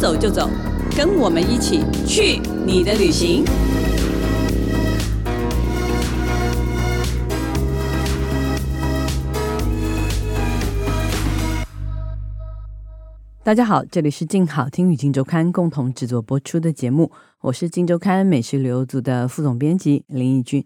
走就走，跟我们一起去你的旅行。大家好，这里是静好听与静周刊共同制作播出的节目，我是静周刊美食旅游组的副总编辑林义君。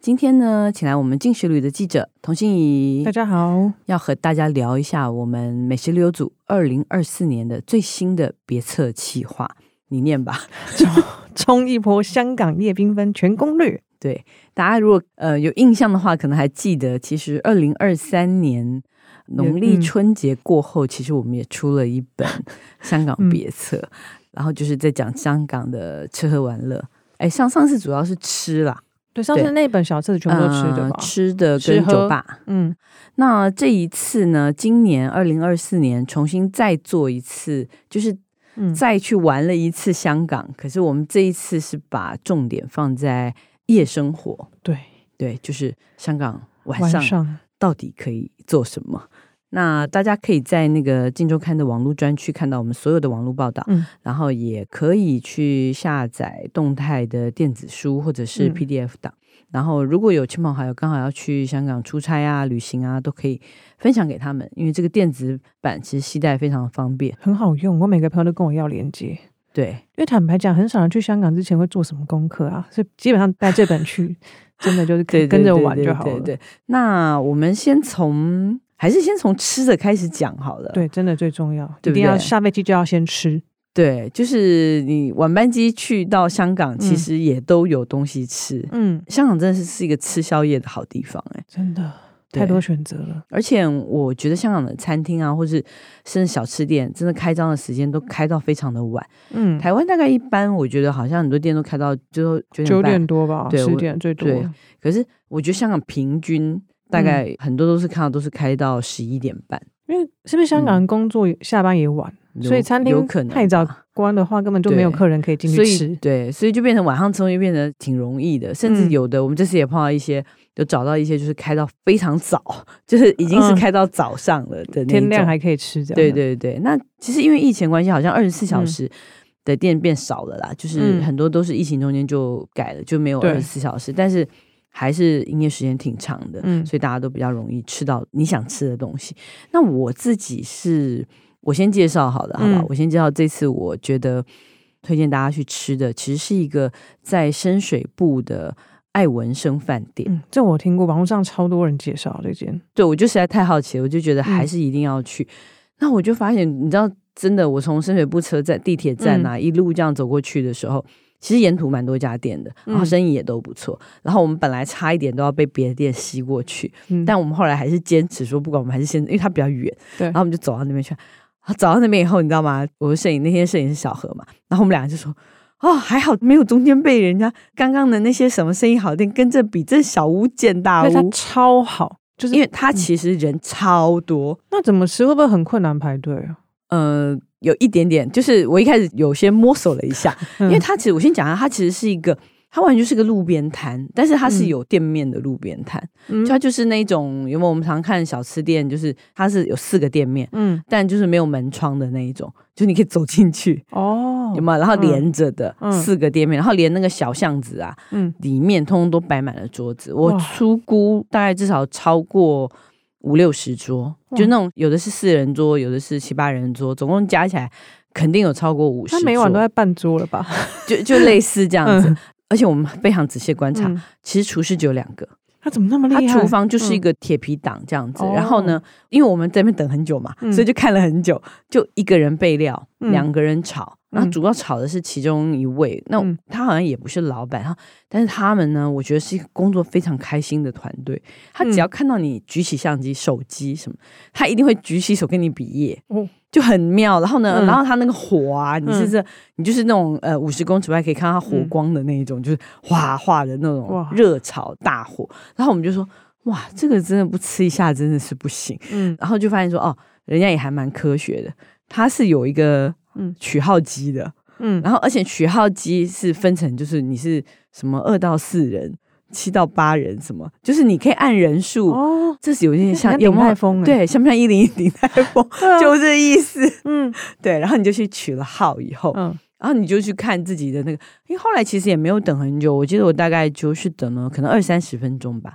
今天呢，请来我们进食旅的记者童心怡。大家好，要和大家聊一下我们美食旅游组二零二四年的最新的别册企划，你念吧。冲一波香港夜缤纷全攻略。对，大家如果呃有印象的话，可能还记得，其实二零二三年农历春节过后，嗯、其实我们也出了一本 香港别册，嗯、然后就是在讲香港的吃喝玩乐。哎，上上次主要是吃啦。对，上次那本小册子全部都吃的吧？呃，吃的跟酒吧。嗯，那这一次呢？今年二零二四年重新再做一次，就是再去玩了一次香港。嗯，可是我们这一次是把重点放在夜生活。对对，就是香港晚上到底可以做什么？那大家可以在那个《镜周刊》的网络专区看到我们所有的网络报道，嗯，然后也可以去下载动态的电子书或者是 PDF 档。嗯、然后如果有亲朋好友刚好要去香港出差啊、旅行啊，都可以分享给他们，因为这个电子版其实携带非常方便，很好用。我每个朋友都跟我要连接，对，因为坦白讲，很少人去香港之前会做什么功课啊，所以基本上带这本去，真的就是可以跟着玩就好了。对，那我们先从。还是先从吃的开始讲好了。对，真的最重要，对对？一定要下飞机就要先吃。对，就是你晚班机去到香港，其实也都有东西吃。嗯，香港真的是是一个吃宵夜的好地方，欸，哎，真的太多选择了。而且我觉得香港的餐厅啊，或是甚至小吃店，真的开张的时间都开到非常的晚。嗯，台湾大概一般，我觉得好像很多店都开到就九点多吧，十点最多。对，可是我觉得香港平均。大概很多都是看到都是开到十一点半，因为是不是香港人工作下班也晚，嗯、所以餐厅有可能太早关的话，根本就没有客人可以进去吃。对，所以就变成晚上吃东西变得挺容易的，甚至有的我们这次也碰到一些，有找到一些就是开到非常早，就是已经是开到早上了的、嗯、天亮还可以吃这。样。对对对，那其实因为疫情关系，好像二十四小时的店变少了啦，嗯、就是很多都是疫情中间就改了，就没有二十四小时，但是。还是营业时间挺长的，嗯，所以大家都比较容易吃到你想吃的东西。那我自己是，我先介绍好了，好不好？嗯、我先介绍这次我觉得推荐大家去吃的，其实是一个在深水埗的爱文生饭店。嗯，这我听过，网络上超多人介绍这间。对，我就实在太好奇了，我就觉得还是一定要去。嗯、那我就发现，你知道，真的，我从深水埗车站、地铁站啊，嗯、一路这样走过去的时候。其实沿途蛮多家店的，然后生意也都不错。嗯、然后我们本来差一点都要被别的店吸过去，嗯、但我们后来还是坚持说，不管我们还是先，因为它比较远，对。然后我们就走到那边去。走到那边以后，你知道吗？我的摄影那天摄影是小何嘛，然后我们两个就说：“哦，还好没有中间被人家刚刚的那些什么生意好店跟着比，这小巫见大巫，它超好，就是因为它其实人超多。嗯、那怎么吃会不会很困难排队啊？嗯、呃。”有一点点，就是我一开始有些摸索了一下，因为它其实我先讲一下，它其实是一个，它完全就是个路边摊，但是它是有店面的路边摊，嗯、就它就是那种，因为我们常看小吃店，就是它是有四个店面，嗯，但就是没有门窗的那一种，就你可以走进去 哦，有没有？然后连着的四个店面，嗯、然后连那个小巷子啊，嗯，里面通通都摆满了桌子，我初估大概至少超过。五六十桌，就那种有的是四人桌，有的是七八人桌，总共加起来肯定有超过五十。他每晚都在办桌了吧？就就类似这样子。嗯、而且我们非常仔细观察，嗯、其实厨师只有两个。他怎么那么厉害？他厨房就是一个铁皮挡这样子。嗯、然后呢，因为我们在那边等很久嘛，嗯、所以就看了很久，就一个人备料，嗯、两个人炒。然后主要炒的是其中一位，嗯、那他好像也不是老板哈，但是他们呢，我觉得是一个工作非常开心的团队。他只要看到你举起相机、手机什么，他一定会举起手跟你比耶，哦、就很妙。然后呢，嗯、然后它那个火啊，你是这，嗯、你就是那种呃五十公尺外可以看到它火光的那一种，嗯、就是哗哗的那种热炒大火。然后我们就说，哇，这个真的不吃一下真的是不行。嗯，然后就发现说，哦，人家也还蛮科学的，它是有一个。嗯，取号机的，嗯，然后而且取号机是分成，就是你是什么二到四人七到八人，什么就是你可以按人数哦，这是有点像鼎泰丰，对，像不像一零一鼎泰丰？啊、就这意思。嗯，对，然后你就去取了号以后，嗯，然后你就去看自己的那个，因为后来其实也没有等很久，我记得我大概就是等了可能二三十分钟吧。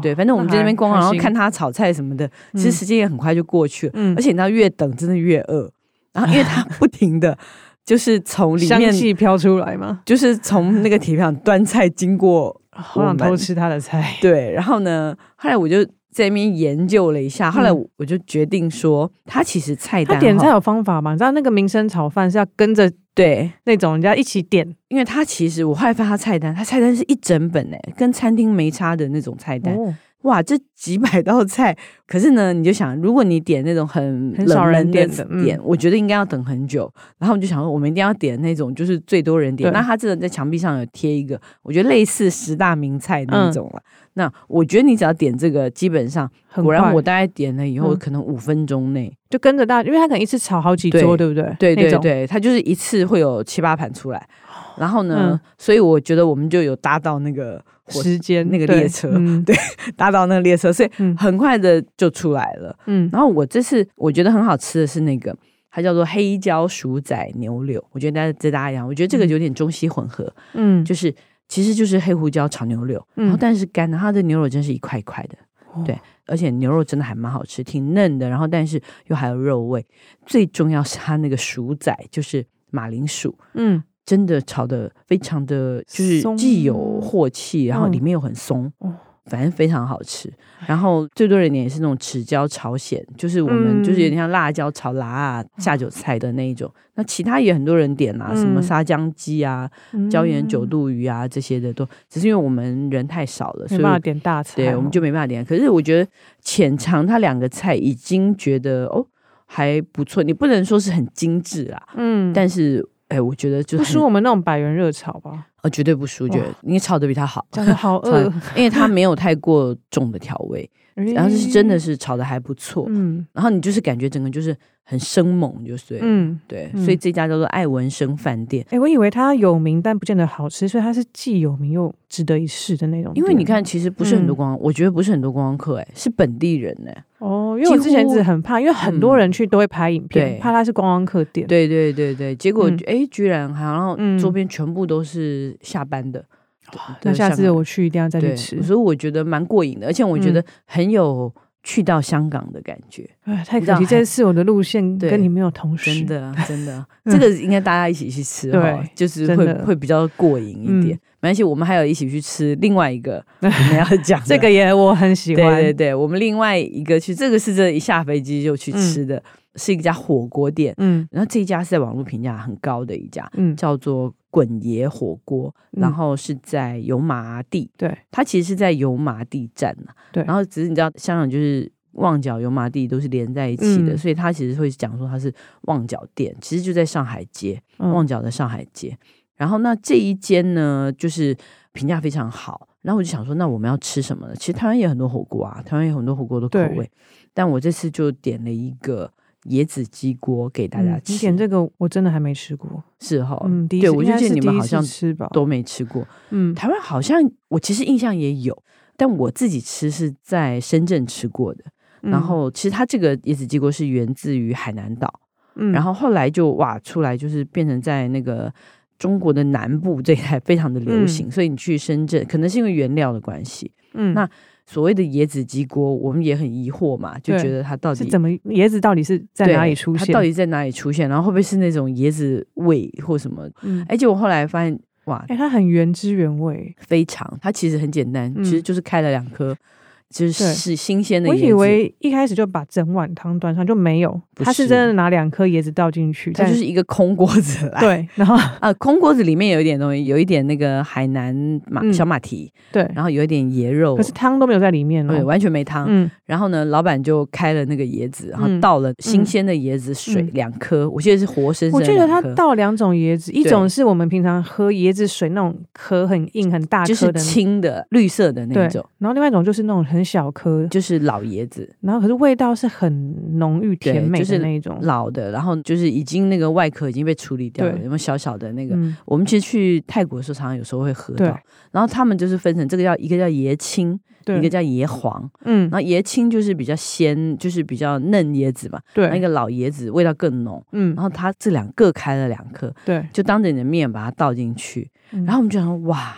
对，反正我们在那边逛，然后看他炒菜什么的，其实时间也很快就过去了。嗯，而且你知道，越等真的越饿。然后，因为他 不停的，就是从里面香气飘出来嘛，就是从那个铁盘端菜经过，好想偷吃他的菜。对，然后呢，后来我就在那边研究了一下，后来我就决定说，他其实菜单，他点菜有方法嘛？你知道那个民生炒饭是要跟着。对，那种人家一起点，因为他其实我后来发他菜单，他菜单是一整本诶，跟餐厅没差的那种菜单。哦、哇，这几百道菜，可是呢，你就想，如果你点那种很很少人点的点，我觉得应该要等很久。然后我就想说，我们一定要点那种就是最多人点。那他这个在墙壁上有贴一个，我觉得类似十大名菜那种了。嗯、那我觉得你只要点这个，基本上果然我大概点了以后，可能五分钟内。嗯就跟着大，因为他可能一次炒好几桌，对不对？对对对，他就是一次会有七八盘出来，然后呢，所以我觉得我们就有搭到那个时间那个列车，对，搭到那个列车，所以很快的就出来了。嗯，然后我这次我觉得很好吃的是那个，它叫做黑椒薯仔牛柳，我觉得大家这大家一样，我觉得这个有点中西混合，嗯，就是其实就是黑胡椒炒牛柳，然后但是干的，它的牛肉真是一块一块的，对。而且牛肉真的还蛮好吃，挺嫩的，然后但是又还有肉味。最重要是它那个薯仔，就是马铃薯，嗯，真的炒的非常的，就是既有镬气，然后里面又很松。嗯反正非常好吃，然后最多人点也是那种豉椒炒咸，就是我们就是有点像辣椒炒辣啊下酒菜的那一种。那其他也很多人点啊，什么沙姜鸡啊、椒盐九肚鱼啊这些的都，只是因为我们人太少了，所以没办法点大菜，对，我们就没办法点。可是我觉得浅尝它两个菜已经觉得哦还不错，你不能说是很精致啦，嗯，但是。哎，我觉得就是不输我们那种百元热炒吧？呃，绝对不输，觉得你炒的比他好，真的好 饿，因为他没有太过重的调味，然后是真的是炒的还不错，嗯，然后你就是感觉整个就是很生猛，就是嗯，对，所以这家叫做爱文生饭店。哎，我以为它有名，但不见得好吃，所以它是既有名又值得一试的那种。因为你看，其实不是很多观光，我觉得不是很多观光客，哎，是本地人呢。哦，因为我之前一直很怕，因为很多人去都会拍影片，怕它是观光客店。对对对对，结果哎，居然好像周边全部都是下班的。那下次我去一定要再去吃。所以我觉得蛮过瘾的，而且我觉得很有去到香港的感觉。哎，太可惜，这次我的路线跟你没有同时。真的 真的，这个应该大家一起去吃，对，就是会会比较过瘾一点。没关系，我们还有一起去吃另外一个 我们要讲这个也我很喜欢。对对对，我们另外一个去，这个是这一下飞机就去吃的，是一家火锅店。嗯，然后这一家是在网络评价很高的一家，嗯，叫做滚爷火锅，然后是在油麻地。对，它其实是在油麻地站呐。对，然后只是你知道，香港就是旺角、油麻地都是连在一起的，所以它其实会讲说它是旺角店，其实就在上海街，旺角的上海街。然后那这一间呢，就是评价非常好。然后我就想说，那我们要吃什么呢？其实台湾也有很多火锅啊，台湾有很多火锅的口味。但我这次就点了一个椰子鸡锅给大家吃。嗯、你点这个我真的还没吃过，是哈、哦？嗯，对，我就记得你们好像吃吧，都没吃过。嗯，台湾好像我其实印象也有，但我自己吃是在深圳吃过的。嗯、然后其实它这个椰子鸡锅是源自于海南岛，嗯，然后后来就哇出来就是变成在那个。中国的南部这一带非常的流行，嗯、所以你去深圳可能是因为原料的关系。嗯，那所谓的椰子鸡锅，我们也很疑惑嘛，就觉得它到底怎么椰子到底是在哪里出现？它到底在哪里出现？然后会不会是那种椰子味或什么？嗯，而且我后来发现，哇，哎、欸，它很原汁原味，非常。它其实很简单，嗯、其实就是开了两颗。就是是新鲜的椰子。我以为一开始就把整碗汤端上就没有，他是真的拿两颗椰子倒进去，它就是一个空锅子来。对，然后 啊，空锅子里面有一点东西，有一点那个海南马小马蹄，对，然后有一点椰肉，可是汤都没有在里面，对，完全没汤。嗯，然后呢，老板就开了那个椰子，然后倒了新鲜的椰子水两颗，我记得是活生生。我记得他倒两种椰子，一种是我们平常喝椰子水那种壳很硬很大颗的，就是青的绿色的那种，然后另外一种就是那种很。很小颗，就是老椰子，然后可是味道是很浓郁甜美的那种，就是、老的，然后就是已经那个外壳已经被处理掉了，有没有小小的那个？嗯、我们其实去泰国的时候，常常有时候会喝到。然后他们就是分成这个叫一个叫椰青，一个叫椰黄。嗯，然后椰青就是比较鲜，就是比较嫩椰子嘛。对，那个老椰子味道更浓。嗯，然后它这两个开了两颗，对，就当着你的面把它倒进去，嗯、然后我们就想哇。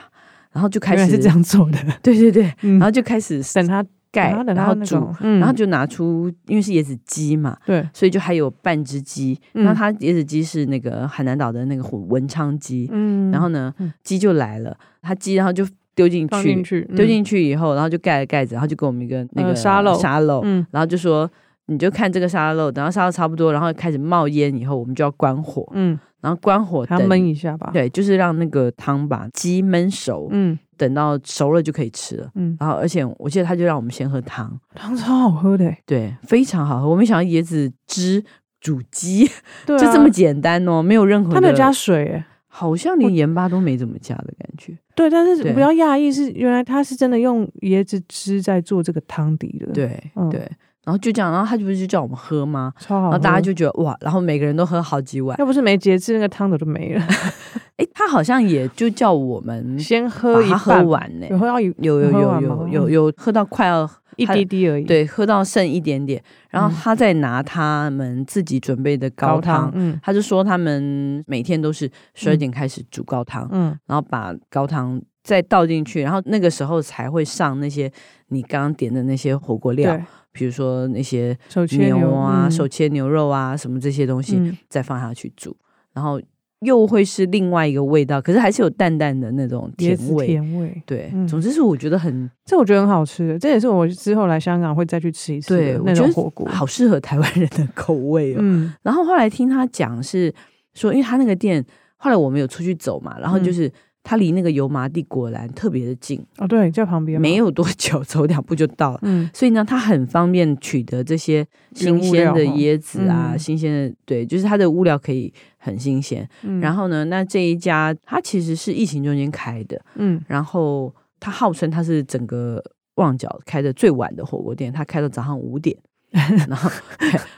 然后就开始是这样做的，对对对，然后就开始等它盖，然后煮，然后就拿出，因为是椰子鸡嘛，对，所以就还有半只鸡。那它椰子鸡是那个海南岛的那个文昌鸡，嗯，然后呢，鸡就来了，它鸡然后就丢进去，丢进去以后，然后就盖了盖子，然后就给我们一个那个沙漏，沙漏，嗯，然后就说你就看这个沙漏，等到沙漏差不多，然后开始冒烟以后，我们就要关火，嗯。然后关火，它焖一下吧。对，就是让那个汤把鸡焖熟。嗯，等到熟了就可以吃了。嗯，然后而且我记得他就让我们先喝汤，汤超好喝的。对，非常好喝。我没想到椰子汁煮鸡，就这么简单哦，没有任何。他没有加水，好像连盐巴都没怎么加的感觉。对，但是比较讶异是，原来他是真的用椰子汁在做这个汤底的。对，对。然后就这样，然后他就不是就叫我们喝吗？超好。然后大家就觉得哇，然后每个人都喝好几碗。要不是没节制，那个汤都都没了。哎，他好像也就叫我们先喝一喝完呢，有喝到有有有有有有有喝到快要一滴滴而已。对，喝到剩一点点，然后他再拿他们自己准备的高汤，嗯，他就说他们每天都是十二点开始煮高汤，嗯，然后把高汤再倒进去，然后那个时候才会上那些你刚刚点的那些火锅料。比如说那些牛啊、手切牛肉啊什么这些东西，再放下去煮，然后又会是另外一个味道，可是还是有淡淡的那种甜味。甜味，对，总之是我觉得很，这我觉得很好吃的，这也是我之后来香港会再去吃一次的那种火锅，好适合台湾人的口味哦。然后后来听他讲是说，因为他那个店后来我们有出去走嘛，然后就是。它离那个油麻地果然特别的近。哦，对，在旁边，没有多久，走两步就到了。嗯，所以呢，它很方便取得这些新鲜的椰子啊，嗯、新鲜的，对，就是它的物料可以很新鲜。嗯，然后呢，那这一家它其实是疫情中间开的，嗯，然后它号称它是整个旺角开的最晚的火锅店，它开到早上五点。然后，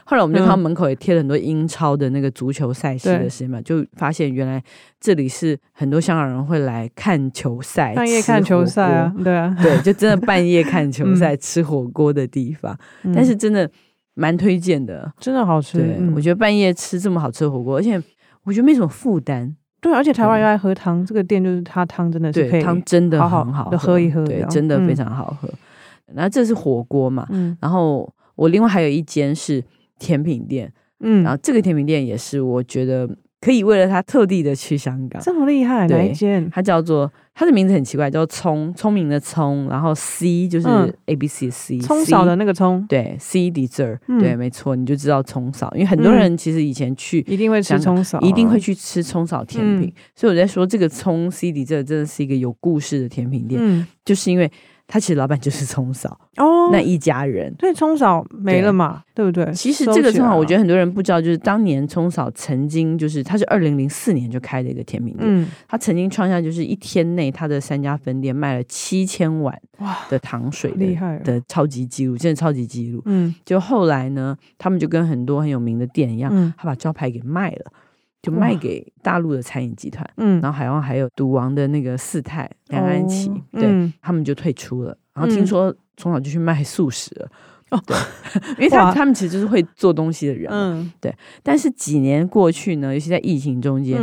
后来我们就看到门口也贴了很多英超的那个足球赛事的时间嘛，就发现原来这里是很多香港人会来看球赛、半夜看球赛啊，对啊，对，就真的半夜看球赛、嗯、吃火锅的地方。嗯、但是真的蛮推荐的，真的好吃。对，嗯、我觉得半夜吃这么好吃的火锅，而且我觉得没什么负担。对，而且台湾又爱喝汤，这个店就是它汤真的是可以汤真的很好喝，喝一喝，对，真的非常好喝。然后这是火锅嘛，嗯、然后。我另外还有一间是甜品店，嗯，然后这个甜品店也是我觉得可以为了它特地的去香港，这么厉害，哪一间？它叫做它的名字很奇怪，叫聪聪明的聪，然后 C 就是 A B C C，葱扫的那个葱，对，C dessert，对，没错，你就知道葱扫，因为很多人其实以前去一定会吃葱扫，一定会去吃葱扫甜品，所以我在说这个葱 C dessert 真的是一个有故事的甜品店，就是因为。他其实老板就是冲嫂哦，那一家人。对，冲嫂没了嘛，对不对？其实这个葱嫂，我觉得很多人不知道，就是当年冲嫂曾经就是，他是二零零四年就开了一个甜品店，嗯，他曾经创下就是一天内他的三家分店卖了七千碗哇的糖水，厉害的超级记录，真的超级记录。嗯，就后来呢，他们就跟很多很有名的店一样，他把招牌给卖了。就卖给大陆的餐饮集团，嗯，然后海外还有赌王的那个四太梁安琪，对，他们就退出了。然后听说从小就去卖素食了，哦，对，因为他他们其实就是会做东西的人，嗯，对。但是几年过去呢，尤其在疫情中间，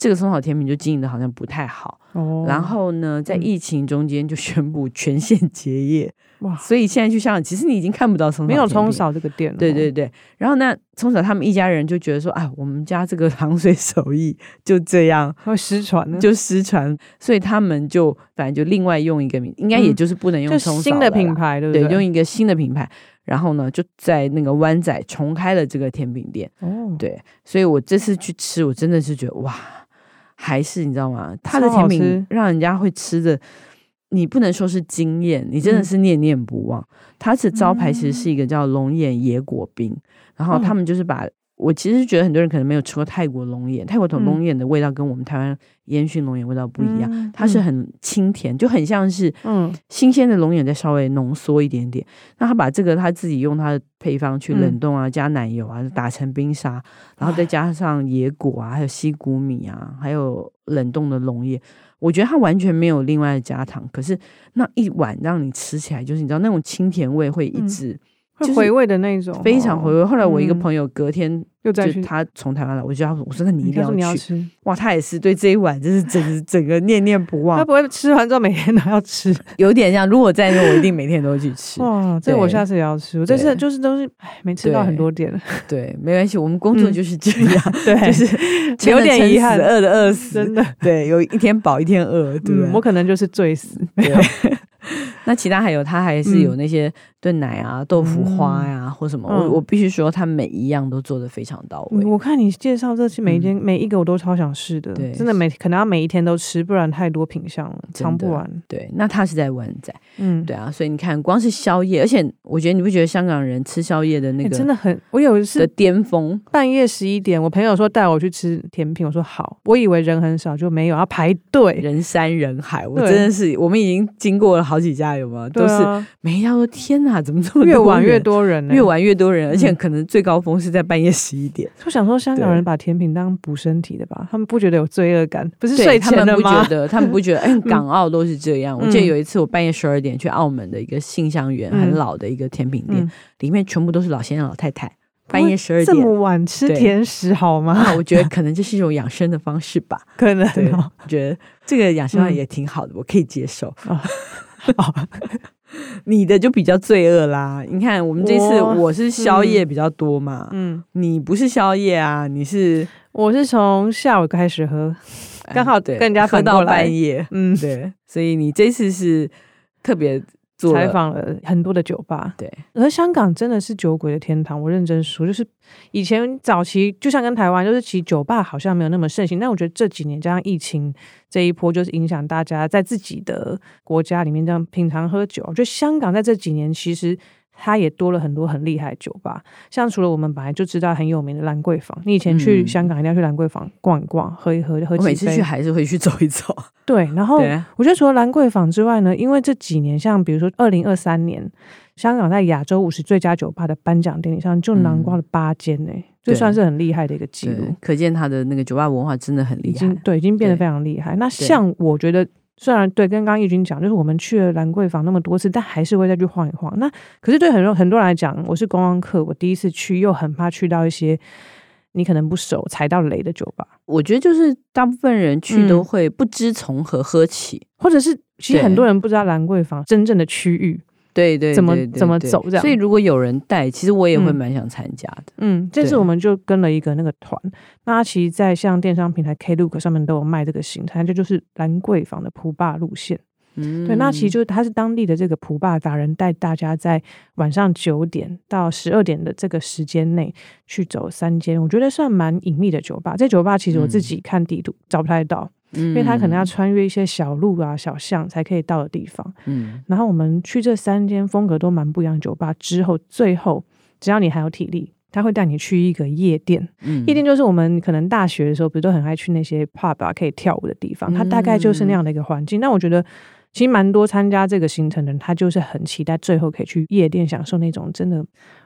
这个葱嫂甜品就经营的好像不太好，哦，然后呢，在疫情中间就宣布全线结业。哇！所以现在去香港，其实你已经看不到松嫂，没有葱嫂这个店了。对对对。然后呢葱嫂他们一家人就觉得说，啊，我们家这个 糖水手艺就这样 会失传，就失传。所以他们就反正就另外用一个名，应该也就是不能用新的品牌，对不对？对，用一个新的品牌。然后呢，就在那个湾仔重开了这个甜品店。哦，对。所以我这次去吃，我真的是觉得哇，还是你知道吗？他的甜品让人家会吃的。你不能说是惊艳，你真的是念念不忘。他的招牌其实是一个叫龙眼野果冰，然后他们就是把我其实觉得很多人可能没有吃过泰国龙眼，泰国龙龙眼的味道跟我们台湾烟熏龙眼味道不一样，嗯、它是很清甜，就很像是嗯。新鲜的龙眼再稍微浓缩一点点。那他把这个他自己用他的配方去冷冻啊，加奶油啊，打成冰沙，然后再加上野果啊，还有西谷米啊，还有冷冻的龙眼，我觉得它完全没有另外的加糖，可是那一碗让你吃起来，就是你知道那种清甜味会一直。嗯回味的那种，非常回味。后来我一个朋友隔天又再去，他从台湾来，我就要我说那你一定要去。哇，他也是对这一碗就是整整个念念不忘。他不会吃完之后每天都要吃，有点像。如果在那，我一定每天都会去吃。哇，这我下次也要吃。我这次就是都是哎，没吃到很多点。对，没关系，我们工作就是这样。对，就是有点遗憾，饿的饿死，真的。对，有一天饱一天饿，对？我可能就是醉死。那其他还有，他还是有那些炖奶啊、豆腐花呀，或什么。我我必须说，他每一样都做的非常到位。我看你介绍这些每一件每一个，我都超想试的。对，真的每可能要每一天都吃，不然太多品相了，尝不完。对，那他是在湾仔，嗯，对啊。所以你看，光是宵夜，而且我觉得你不觉得香港人吃宵夜的那个真的很，我有一次的巅峰，半夜十一点，我朋友说带我去吃甜品，我说好，我以为人很少，就没有要排队，人山人海。我真的是，我们已经经过了好几家。有吗？都是每一家说天哪，怎么这么越玩越多人呢？越玩越多人，而且可能最高峰是在半夜十一点。我想说，香港人把甜品当补身体的吧？他们不觉得有罪恶感？不是睡前的吗？他们不觉得，他们不觉得。哎，港澳都是这样。我记得有一次，我半夜十二点去澳门的一个信香园，很老的一个甜品店，里面全部都是老先生老太太。半夜十二点这么晚吃甜食好吗？我觉得可能这是一种养生的方式吧。可能，我觉得这个养生也挺好的，我可以接受。你的就比较罪恶啦！你看，我们这次我是宵夜比较多嘛，嗯，你不是宵夜啊，你是我是从下午开始喝，刚好跟人家喝到半夜，嗯，对，所以你这次是特别。采访了很多的酒吧，对，而香港真的是酒鬼的天堂。我认真说，就是以前早期就像跟台湾，就是其实酒吧好像没有那么盛行。但我觉得这几年加上疫情这一波，就是影响大家在自己的国家里面这样品尝喝酒。我觉得香港在这几年其实。它也多了很多很厉害的酒吧，像除了我们本来就知道很有名的兰桂坊，你以前去香港一定要去兰桂坊逛一逛，喝一喝，喝几杯。我每次去还是会去走一走。对，然后我觉得除了兰桂坊之外呢，因为这几年像比如说二零二三年，香港在亚洲五十最佳酒吧的颁奖典礼上就囊括了八间呢，这算是很厉害的一个记录。可见它的那个酒吧文化真的很厉害，对，已经变得非常厉害。那像我觉得。虽然对，跟刚刚奕君讲，就是我们去了兰桂坊那么多次，但还是会再去晃一晃。那可是对很多很多人来讲，我是观光客，我第一次去又很怕去到一些你可能不熟、踩到雷的酒吧。我觉得就是大部分人去都会不知从何喝起，嗯、或者是其实很多人不知道兰桂坊真正的区域。对对，怎么怎么走这样？所以如果有人带，其实我也会蛮想参加的。嗯，这次我们就跟了一个那个团，那其实，在像电商平台 Klook 上面都有卖这个行程，这就是兰桂坊的普霸路线。嗯，对，那其实就是他是当地的这个普巴达人，带大家在晚上九点到十二点的这个时间内去走三间，我觉得算蛮隐秘的酒吧。这酒吧其实我自己看地图找不太到。因为他可能要穿越一些小路啊、小巷才可以到的地方。嗯，然后我们去这三间风格都蛮不一样的酒吧之后，最后只要你还有体力，他会带你去一个夜店。嗯，夜店就是我们可能大学的时候不是都很爱去那些 pub 啊，可以跳舞的地方。它大概就是那样的一个环境。那、嗯、我觉得其实蛮多参加这个行程的人，他就是很期待最后可以去夜店享受那种真的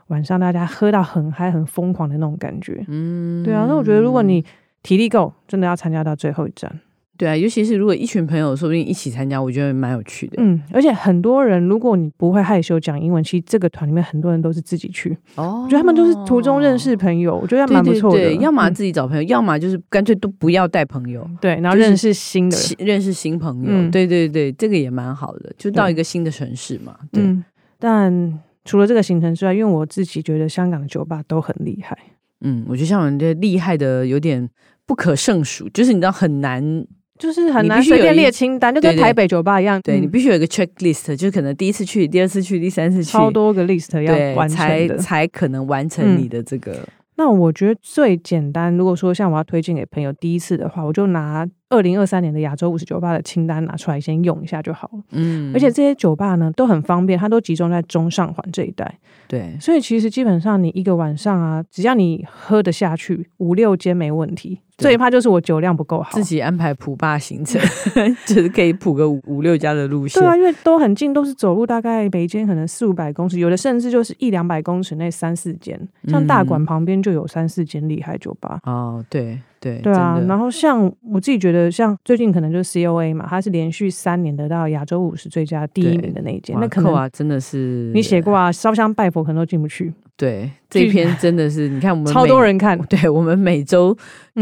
晚上大家喝到很嗨、很疯狂的那种感觉。嗯，对啊。那我觉得如果你体力够，真的要参加到最后一站。对啊，尤其是如果一群朋友说不定一起参加，我觉得蛮有趣的。嗯，而且很多人，如果你不会害羞讲英文，其实这个团里面很多人都是自己去。哦，我觉得他们都是途中认识朋友，我觉得蛮不错的。对，对，对，要么自己找朋友，嗯、要么就是干脆都不要带朋友。对，然后认识新的，认识新朋友。嗯、对对对，这个也蛮好的，就到一个新的城市嘛。对。嗯，但除了这个行程之外，因为我自己觉得香港的酒吧都很厉害。嗯，我觉得香港人的厉害的有点不可胜数，就是你知道很难。就是很难随便列清单，就跟台北酒吧一样。对，你必须有一个 checklist，就是可能第一次去、第二次去、第三次去，超多个 list 要完成才才可能完成你的这个。那我觉得最简单，如果说像我要推荐给朋友第一次的话，我就拿二零二三年的亚洲五十酒吧的清单拿出来先用一下就好了。嗯，而且这些酒吧呢都很方便，它都集中在中上环这一带。对，所以其实基本上你一个晚上啊，只要你喝得下去，五六间没问题。最怕就是我酒量不够好，自己安排普霸行程，只是可以普个五五六家的路线。对啊，因为都很近，都是走路大概每间可能四五百公尺，有的甚至就是一两百公尺内三四间，像大馆旁边就有三四间厉害酒吧。嗯、哦，对对对啊。然后像我自己觉得，像最近可能就是 COA 嘛，它是连续三年得到亚洲五十最佳第一名的那一间，那可能啊真的是你写过啊，烧香拜佛可能都进不去。对，这一篇 真的是，你看我们超多人看，对我们每周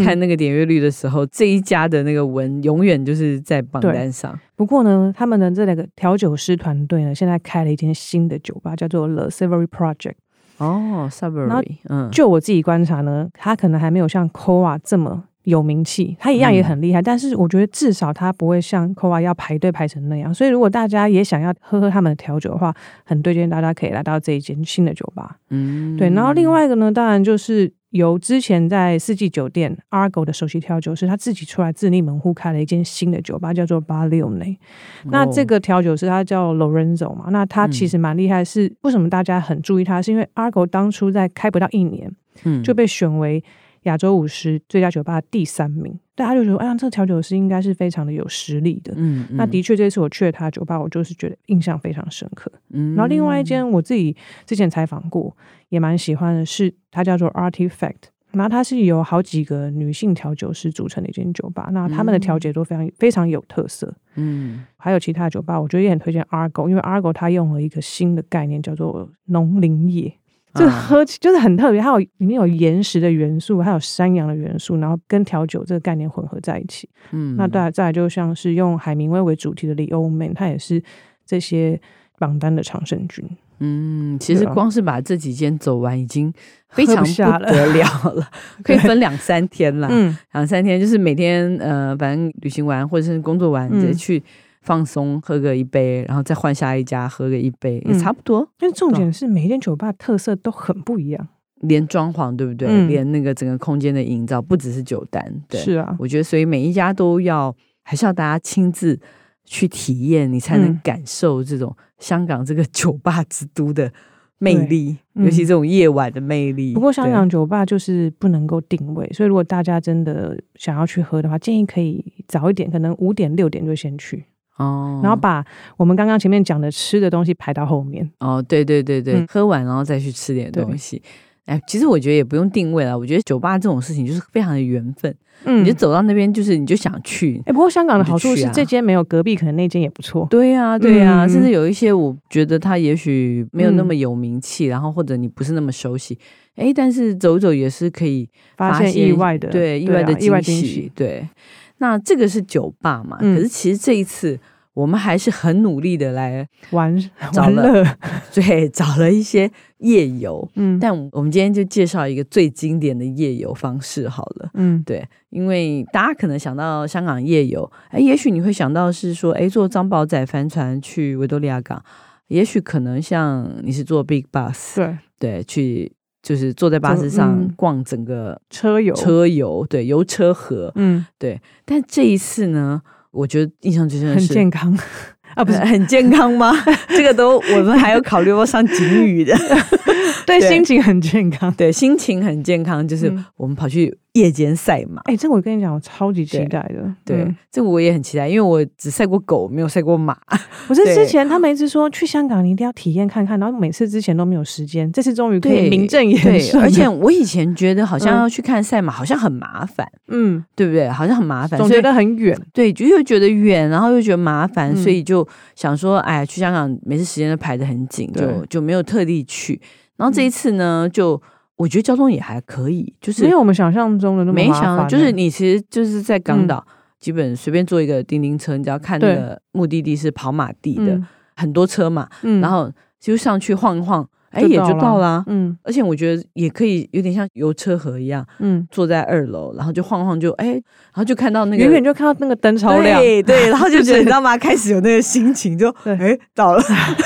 看那个点阅率的时候，嗯、这一家的那个文永远就是在榜单上。不过呢，他们的这两个调酒师团队呢，现在开了一间新的酒吧，叫做 The Savory Project。哦，Subway 嗯，就我自己观察呢，它可能还没有像 Koa 这么。有名气，它一样也很厉害，嗯，但是我觉得至少它不会像 Koa 要排队排成那样。所以如果大家也想要喝喝他们的调酒的话，很推荐大家可以来到这一间新的酒吧。嗯，对。然后另外一个呢，当然就是由之前在四季酒店 Argo 的首席调酒师他自己出来自立门户开了一间新的酒吧，叫做 Bar Leone。那这个调酒师他叫 Lorenzo 嘛，那他其实蛮厉害是，是为什么大家很注意他？是因为 Argo 当初在开不到一年，嗯，就被选为。亚洲五十最佳酒吧第三名，大家就觉得，哎呀，这个调酒师应该是非常的有实力的。嗯，嗯，那的确，这次我去了他的酒吧，我就是觉得印象非常深刻。嗯，然后另外一间我自己之前采访过，也蛮喜欢的是，它叫做 Artifact，然后它是由好几个女性调酒师组成的一间酒吧，那他们的调解都非常非常有特色。嗯，还有其他的酒吧，我觉得也很推荐 Argo，因为 Argo 它用了一个新的概念，叫做农林业。就喝起就是很特别，它有里面有岩石的元素，还有山羊的元素，然后跟调酒这个概念混合在一起。嗯，那再来再来就像是用海明威为主题的 The Old Man，它也是这些榜单的常胜军。嗯，其实光是把这几间走完已经非常不得了了，可以分两三天了。嗯，两三天就是每天呃，反正旅行完或者是工作完直接去。放松，喝个一杯，然后再换下一家喝个一杯，也差不多。因为重点是每一间酒吧特色都很不一样，连装潢对不对？嗯、连那个整个空间的营造，不只是酒单，对，是啊。我觉得，所以每一家都要，还是要大家亲自去体验，你才能感受这种香港这个酒吧之都的魅力，嗯、尤其这种夜晚的魅力。不过，香港酒吧就是不能够定位，所以如果大家真的想要去喝的话，建议可以早一点，可能五点六点就先去。哦，然后把我们刚刚前面讲的吃的东西排到后面。哦，对对对对，嗯、喝完然后再去吃点东西。哎，其实我觉得也不用定位了。我觉得酒吧这种事情就是非常的缘分。嗯，你就走到那边，就是你就想去。哎，不过香港的好处是这间没有隔壁，可能那间也不错。对呀、啊，对呀、啊，嗯、甚至有一些我觉得它也许没有那么有名气，嗯、然后或者你不是那么熟悉。哎，但是走走也是可以发现意外的，对，意外的惊喜。对。那这个是酒吧嘛？嗯、可是其实这一次我们还是很努力的来玩，找了玩乐 对，找了一些夜游。嗯，但我们今天就介绍一个最经典的夜游方式好了。嗯，对，因为大家可能想到香港夜游，哎，也许你会想到是说，哎，坐张宝仔帆船去维多利亚港，也许可能像你是坐 Big Bus，对对，去就是坐在巴士上逛整个车游，车游，对，游车河。嗯，对。但这一次呢，我觉得印象最深的是很健康。啊，不是很健康吗？这个都我们还要考虑要上警语的，对，心情很健康，对，心情很健康，就是我们跑去夜间赛马。哎、嗯欸，这个我跟你讲，我超级期待的。对，这个我也很期待，因为我只赛过狗，没有赛过马。我是之前他们一直说去香港，你一定要体验看看，然后每次之前都没有时间，这次终于可以名正言顺。而且我以前觉得好像要去看赛马，好像很麻烦，嗯，对不对？好像很麻烦，总觉得很远。对，就又觉得远，然后又觉得麻烦，所以就。想说，哎，去香港每次时间都排的很紧，就就没有特地去。然后这一次呢，就我觉得交通也还可以，就是没有我们想象中的那么麻烦。就是你其实就是在港岛，嗯、基本随便坐一个叮叮车，你只要看那个目的地是跑马地的，对很多车嘛，嗯、然后就上去晃一晃。哎，也就到了，嗯，而且我觉得也可以有点像游车河一样，嗯，坐在二楼，然后就晃晃，就哎，然后就看到那个远远就看到那个灯超亮，对对，然后就觉得你知道吗？开始有那个心情，就哎到了，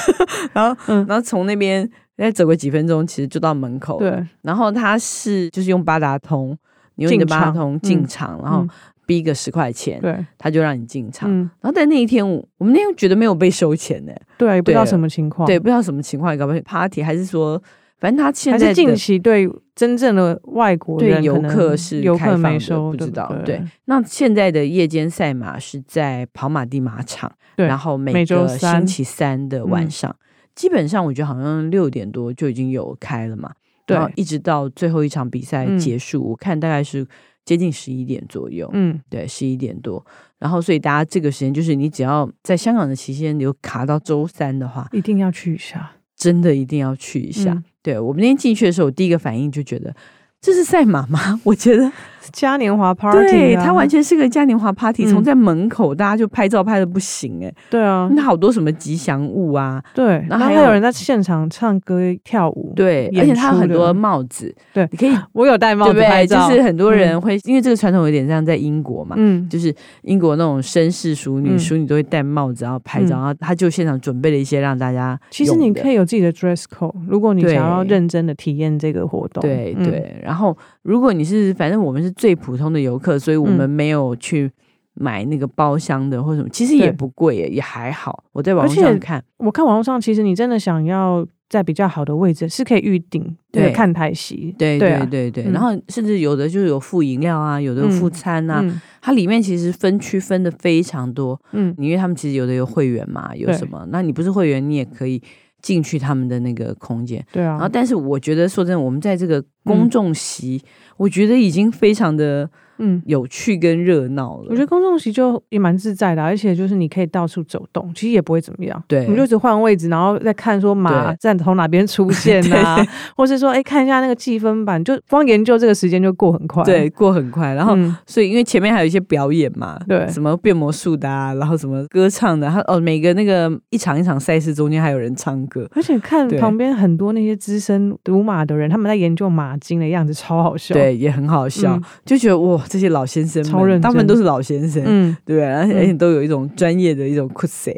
然后然后从那边再走个几分钟，其实就到门口，对，然后他是就是用八达通，你用你的八达通进场，然后逼个十块钱，对，他就让你进场。嗯、然后在那一天，我我们那天觉得没有被收钱呢，对，不知道什么情况，对，不知道什么情况，搞不好 party 还是说，反正他现在近期对真正的外国对游客是开放的，没收不知道。对，那现在的夜间赛马是在跑马地马场，对，然后每个星期三的晚上，嗯、基本上我觉得好像六点多就已经有开了嘛，对，然后一直到最后一场比赛结束，嗯、我看大概是。接近十一点左右，嗯，对，十一点多，然后所以大家这个时间就是你只要在香港的期间有卡到周三的话，一定要去一下，真的一定要去一下。嗯、对，我们那天进去的时候，我第一个反应就觉得。这是赛马吗？我觉得嘉年华 party，对，它完全是个嘉年华 party，从在门口大家就拍照拍的不行哎，对啊，那好多什么吉祥物啊，对，然后还有人在现场唱歌跳舞，对，而且他有很多帽子，对，你可以，我有戴帽子拍照，就是很多人会，因为这个传统有点像在英国嘛，嗯，就是英国那种绅士淑女，淑女都会戴帽子然后拍照，然后他就现场准备了一些让大家，其实你可以有自己的 dress code，如果你想要认真的体验这个活动，对对，然后。如果你是，反正我们是最普通的游客，所以我们没有去买那个包厢的或什么，其实也不贵耶，也还好。我在网络上看，我看网络上，其实你真的想要在比较好的位置，是可以预定对看台席，对对对对。然后甚至有的就是有附饮料啊，有的有附餐啊，它里面其实分区分的非常多。嗯，因为他们其实有的有会员嘛，有什么？那你不是会员，你也可以。进去他们的那个空间，对啊，然后但是我觉得说真的，我们在这个公众席，嗯、我觉得已经非常的。嗯，有趣跟热闹了。我觉得公众席就也蛮自在的，而且就是你可以到处走动，其实也不会怎么样。对，你就只换位置，然后再看说马站从哪边出现啊，或是说哎看一下那个计分板，就光研究这个时间就过很快。对，过很快。然后所以因为前面还有一些表演嘛，对，什么变魔术的啊，然后什么歌唱的，他哦每个那个一场一场赛事中间还有人唱歌，而且看旁边很多那些资深赌马的人，他们在研究马经的样子超好笑，对，也很好笑，就觉得哇。这些老先生们，他们都是老先生，嗯，对，而且而且都有一种专业的一种酷色，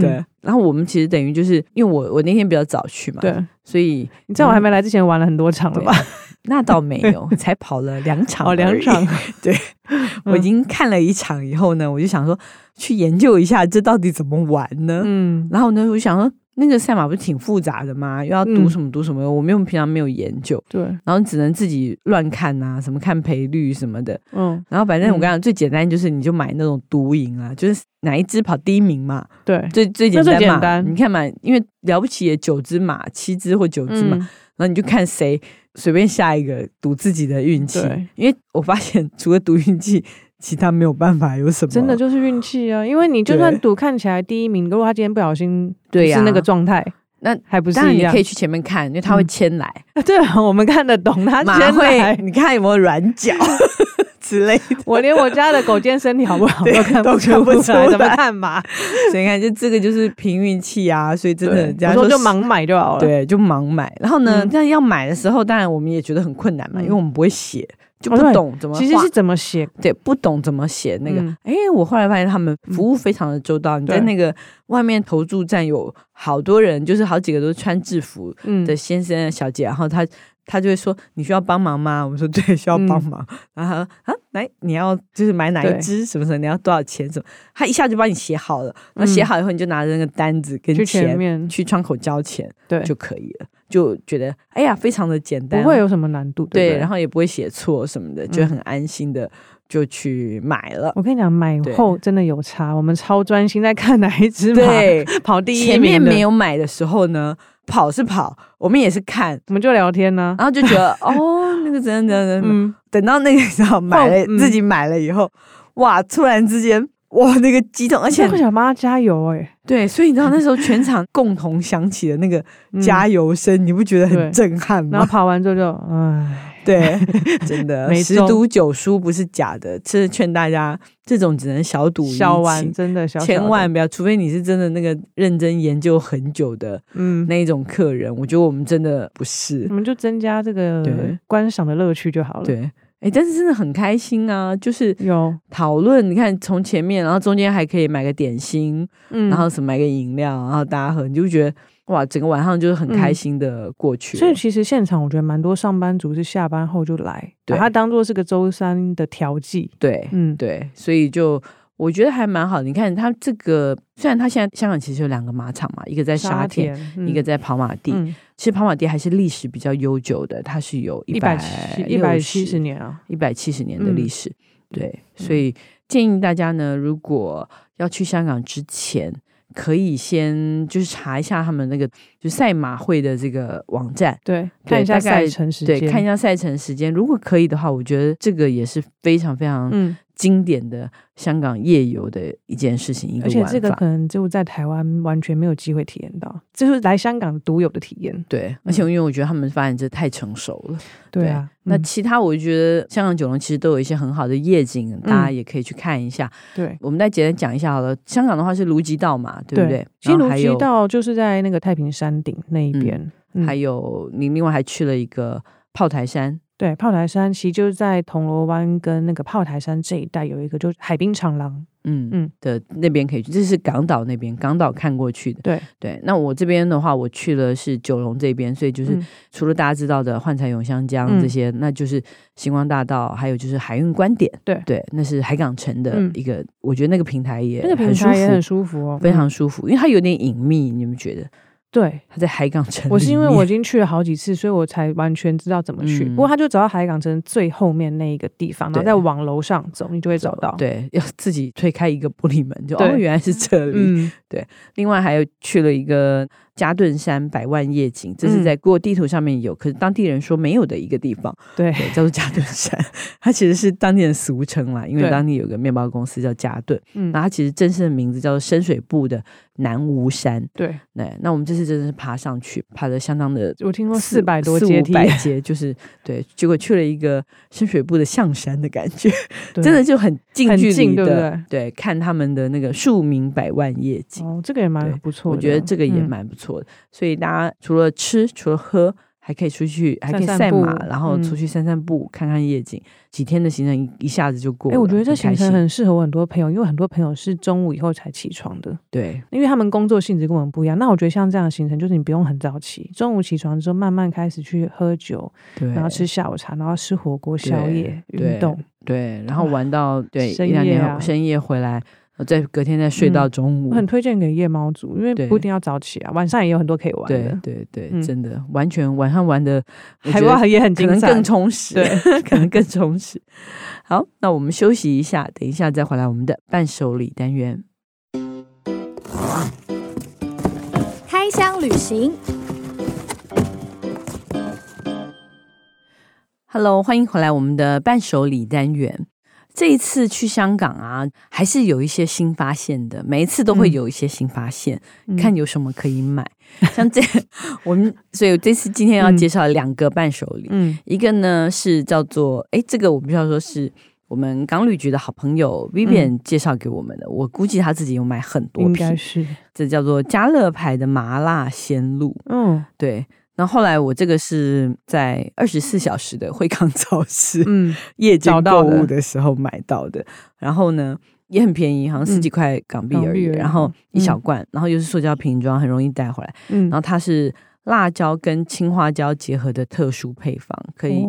对。然后我们其实等于就是，因为我我那天比较早去嘛，对，所以你知道我还没来之前玩了很多场了吧？那倒没有，才跑了两场，哦，两场。对，我已经看了一场以后呢，我就想说去研究一下这到底怎么玩呢？嗯，然后呢，我就想说。那个赛马不是挺复杂的吗？又要赌什么赌什么？我们又平常没有研究，对，然后只能自己乱看啊，什么看赔率什么的，嗯，然后反正我跟你讲最简单就是你就买那种独赢啊，就是哪一只跑第一名嘛，对，最最简单嘛，你看嘛，因为了不起也九只马，七只或九只嘛，然后你就看谁随便下一个赌自己的运气，因为我发现除了赌运气。其他没有办法，有什么？真的就是运气啊！因为你就算赌看起来第一名，如果他今天不小心对是那个状态，那还不是一样？你可以去前面看，因为他会牵来。对，我们看得懂他牵来。你看有没有软脚 之类的？我连我家的狗今天身体好不好 都看不出来，怎么看嘛？所以你看，就这个就是凭运气啊！所以真的，假如说就盲买就好了。对，就盲买。然后呢，但要买的时候，当然我们也觉得很困难嘛，因为我们不会写。就不懂怎么，其实是怎么写，对，不懂怎么写那个。哎，我后来发现他们服务非常的周到。你在那个外面投注站有好多人，就是好几个都是穿制服的先生小姐，然后他他就会说：“你需要帮忙吗？”我们说：“对，需要帮忙。”然后他说：“啊，来，你要就是买哪一支什么什么？你要多少钱什么？”他一下就帮你写好了。那写好以后，你就拿着那个单子跟钱去窗口交钱，对就可以了。就觉得哎呀，非常的简单，不会有什么难度，对，对，然后也不会写错什么的，就很安心的就去买了。我跟你讲，买后真的有差，我们超专心在看哪一只 马对 跑第一。前面没有买的时候呢，跑是跑，我们也是看，我们就聊天呢，然后就觉得 哦，那个怎样怎样怎样，等到那个时候买了，自己买了以后，哇，突然之间。哇，那个激动，而且会想帮他加油哎、欸，对，所以你知道那时候全场共同响起的那个加油声，嗯、你不觉得很震撼吗？然后跑完之后就，唉，对，真的 没十赌九输不是假的，是劝大家这种只能小赌小玩，真的小小千万不要，除非你是真的那个认真研究很久的，嗯，那一种客人，嗯、我觉得我们真的不是，我们就增加这个观赏的乐趣就好了，对。哎，但是真的很开心啊！就是有讨论，你看从前面，然后中间还可以买个点心，嗯，然后什么买个饮料，然后大家喝，你就觉得哇，整个晚上就是很开心的过去，嗯。所以其实现场我觉得蛮多上班族是下班后就来，把它当做是个周三的调剂。对，嗯，对，所以就。我觉得还蛮好的，你看它这个，虽然它现在香港其实有两个马场嘛，一个在沙田，沙田嗯、一个在跑马地。嗯、其实跑马地还是历史比较悠久的，它是有一百一百七十年啊，一百七十年的历史。嗯、对，所以建议大家呢，如果要去香港之前，可以先就是查一下他们那个就赛马会的这个网站，对，看一下赛程时间，对，看一下赛程时间。如果可以的话，我觉得这个也是非常非常嗯。经典的香港夜游的一件事情，而且这个可能就在台湾完全没有机会体验到，就是来香港独有的体验。对，而且因为我觉得他们发展这太成熟了。对啊，那其他我觉得香港九龙其实都有一些很好的夜景，大家也可以去看一下。对，我们再简单讲一下好了。香港的话是卢吉道嘛，对不对？其实卢吉道就是在那个太平山顶那一边，还有你另外还去了一个炮台山。对，炮台山其实就是在铜锣湾跟那个炮台山这一带有一个，就是海滨长廊，嗯嗯的那边可以去，这是港岛那边，港岛看过去的。对对，那我这边的话，我去了是九龙这边，所以就是除了大家知道的幻彩永香江这些，嗯、那就是星光大道，还有就是海运观点。对对，那是海港城的一个，嗯、我觉得那个平台也那个平台也很舒服哦，非常舒服，因为它有点隐秘，你们觉得？对，他在海港城。我是因为我已经去了好几次，所以我才完全知道怎么去。嗯、不过他就走到海港城最后面那一个地方，然后再往楼上走，你就会找到。对，要自己推开一个玻璃门，就哦，原来是这里。嗯、对，另外还有去了一个。嘉顿山百万夜景，这是在 Google 地图上面有，嗯、可是当地人说没有的一个地方。对，对，叫做嘉顿山，它其实是当地人俗称啦，因为当地有个面包公司叫嘉顿。嗯，那它其实真正的名字叫做深水埗的南吴山。对，那，那我们这次真的是爬上去，爬的相当的，我听说四百多阶梯，四五百阶，就是对，结果去了一个深水埗的象山的感觉，真的就很近距离的，对，对，对，看他们的那个庶民百万夜景。哦，这个也蛮不错的，我觉得这个也蛮不错。错的，所以大家除了吃，除了喝，还可以出去，还可以赛马，然后出去散散步，看看夜景。几天的行程一下子就过了。哎，我觉得这行程很适合我很多朋友，因为很多朋友是中午以后才起床的。对，因为他们工作性质跟我们不一样。那我觉得像这样的行程，就是你不用很早起，中午起床之后慢慢开始去喝酒，然后吃下午茶，然后吃火锅、宵夜、运动，对，然后玩到 对一两点深夜回来。再隔天再睡到中午，我很推荐给夜猫族，因为不一定要早起啊，晚上也有很多可以玩的。对对对，真的完全晚上玩的海哇也很精彩，可能更充实，对，可能更充实。好，那我们休息一下，等一下再回来我们的伴手礼单元。开箱旅行，Hello，欢迎回来我们的伴手礼单元。这一次去香港啊，还是有一些新发现的。每一次都会有一些新发现，嗯、看有什么可以买。嗯、像这，我们所以我这次今天要介绍两个伴手礼。嗯，一个呢是叫做，哎，这个我们需要说是我们港旅局的好朋友 Vivian 介绍给我们的。嗯、我估计他自己有买很多，应该是这叫做家乐牌的麻辣鲜露。嗯，对。然后后来我这个是在二十四小时的惠康超市，嗯，夜间购物的时候买到的。然后呢，也很便宜，好像十几块港币而已。然后一小罐，然后又是塑胶瓶装，很容易带回来。嗯，然后它是辣椒跟青花椒结合的特殊配方，可以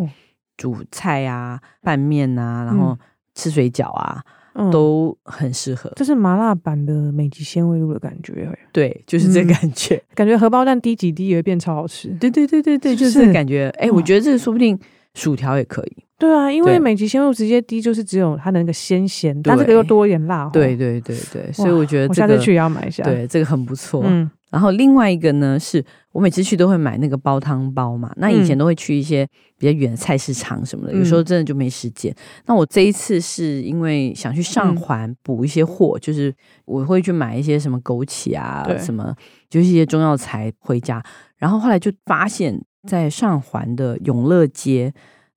煮菜啊、拌面啊，然后吃水饺啊。都很适合，这是麻辣版的美极鲜味露的感觉，对，就是这感觉，感觉荷包蛋滴几滴也会变超好吃，对对对对对，就是感觉，哎，我觉得这个说不定薯条也可以，对啊，因为美极鲜味露直接滴就是只有它的那个鲜咸，但这个又多一点辣，对对对对，所以我觉得我下次去也要买一下，对，这个很不错，嗯。然后另外一个呢，是我每次去都会买那个煲汤包嘛。那以前都会去一些比较远的菜市场什么的，嗯、有时候真的就没时间。那我这一次是因为想去上环补一些货，嗯、就是我会去买一些什么枸杞啊，什么就是一些中药材回家。然后后来就发现，在上环的永乐街，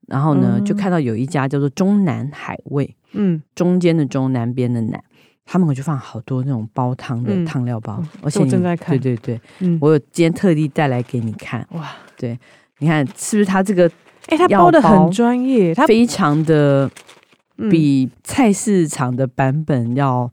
然后呢、嗯、就看到有一家叫做中南海味，嗯，中间的中，南边的南。他们我就放好多那种煲汤的汤料包，而且我正在看，对对对，嗯，我有今天特地带来给你看，哇，对，你看是不是它这个？哎，它包的很专业，它非常的比菜市场的版本要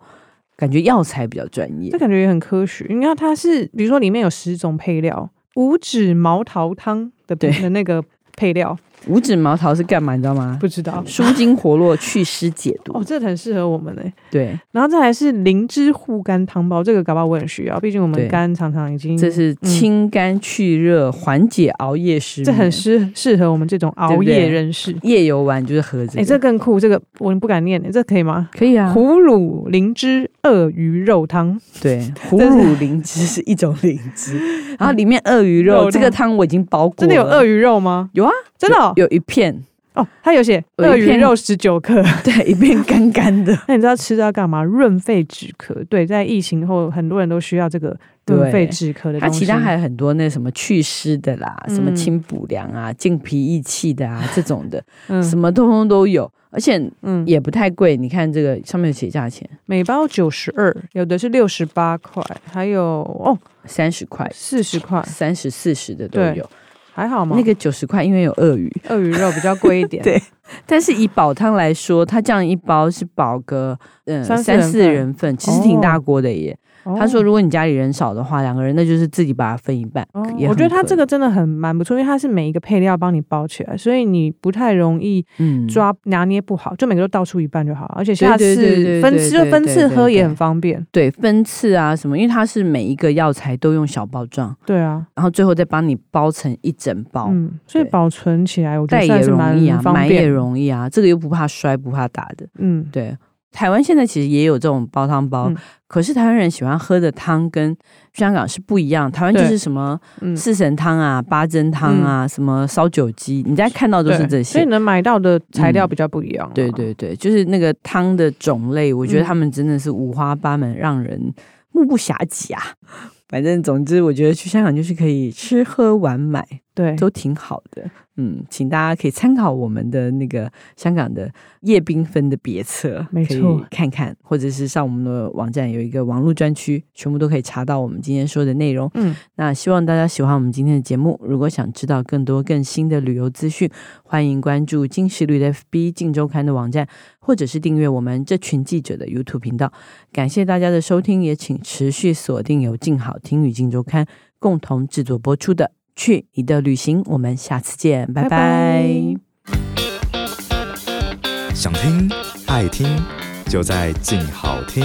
感觉药材比较专业，这感觉也很科学。你看它是，比如说里面有十种配料，五指毛桃汤的对。的那个配料。五指毛桃是干嘛？你知道吗？不知道。舒筋活络、祛湿解毒。哦，这很适合我们嘞。对，然后再来是灵芝护肝汤包，这个搞不好我很需要，毕竟我们肝常常已经。这是清肝去热、缓解熬夜失眠。这很适适合我们这种熬夜人士。夜游玩就是喝这个。哎，这更酷，这个我不敢念，这可以吗？可以啊。葫芦灵芝鳄鱼肉汤。对，葫芦灵芝是一种灵芝，然后里面鳄鱼肉，这个汤我已经包过。真的有鳄鱼肉吗？有啊，真的有一片。哦，它有写鳄鱼肉十九克，对，一片干干的。那你知道吃它干嘛？润肺止咳。对，在疫情后，很多人都需要这个润肺止咳的。它其他还有很多那什么祛湿的啦，嗯、什么清补凉啊、健脾益气的啊，这种的，嗯、什么通通都有，而且嗯也不太贵。你看这个上面写价钱，每包九十二，有的是六十八块，还有哦三十块、四十块、三十四十的都有。还好吗？那个九十块，因为有鳄鱼，鳄鱼肉比较贵一点。对，但是以煲汤来说，它这样一包是煲个嗯三四人份，其实挺大锅的耶。他说：“如果你家里人少的话，两个人那就是自己把它分一半。哦”我觉得他这个真的很蛮不错，因为它是每一个配料帮你包起来，所以你不太容易抓拿捏不好，就每个都倒出一半就好。而且下次分次就分次喝也很方便。对，分次啊什么，因为它是每一个药材都用小包装。对啊，然后最后再帮你包成一整包。嗯，所以保存起来我觉得也容易啊，买也容易啊，这个又不怕摔不怕打的。嗯，对。台湾现在其实也有这种煲汤包，嗯、可是台湾人喜欢喝的汤跟香港是不一样。台湾就是什么四神汤啊、嗯、八珍汤啊、嗯、什么烧酒鸡，你在看到都是这些，所以能买到的材料比较不一样。对对对，就是那个汤的种类，我觉得他们真的是五花八门，让人目不暇接啊。反正总之，我觉得去香港就是可以吃喝玩买，对，都挺好的。嗯，请大家可以参考我们的那个香港的叶缤纷的别册，没错，看看，或者是上我们的网站有一个网络专区，全部都可以查到我们今天说的内容。嗯，那希望大家喜欢我们今天的节目。如果想知道更多更新的旅游资讯，欢迎关注金石旅的 FB、镜周刊的网站，或者是订阅我们这群记者的 YouTube 频道。感谢大家的收听，也请持续锁定由静好听与镜周刊共同制作播出的。去你的旅行，我们下次见，拜拜。拜拜。想听爱听，就在静好听。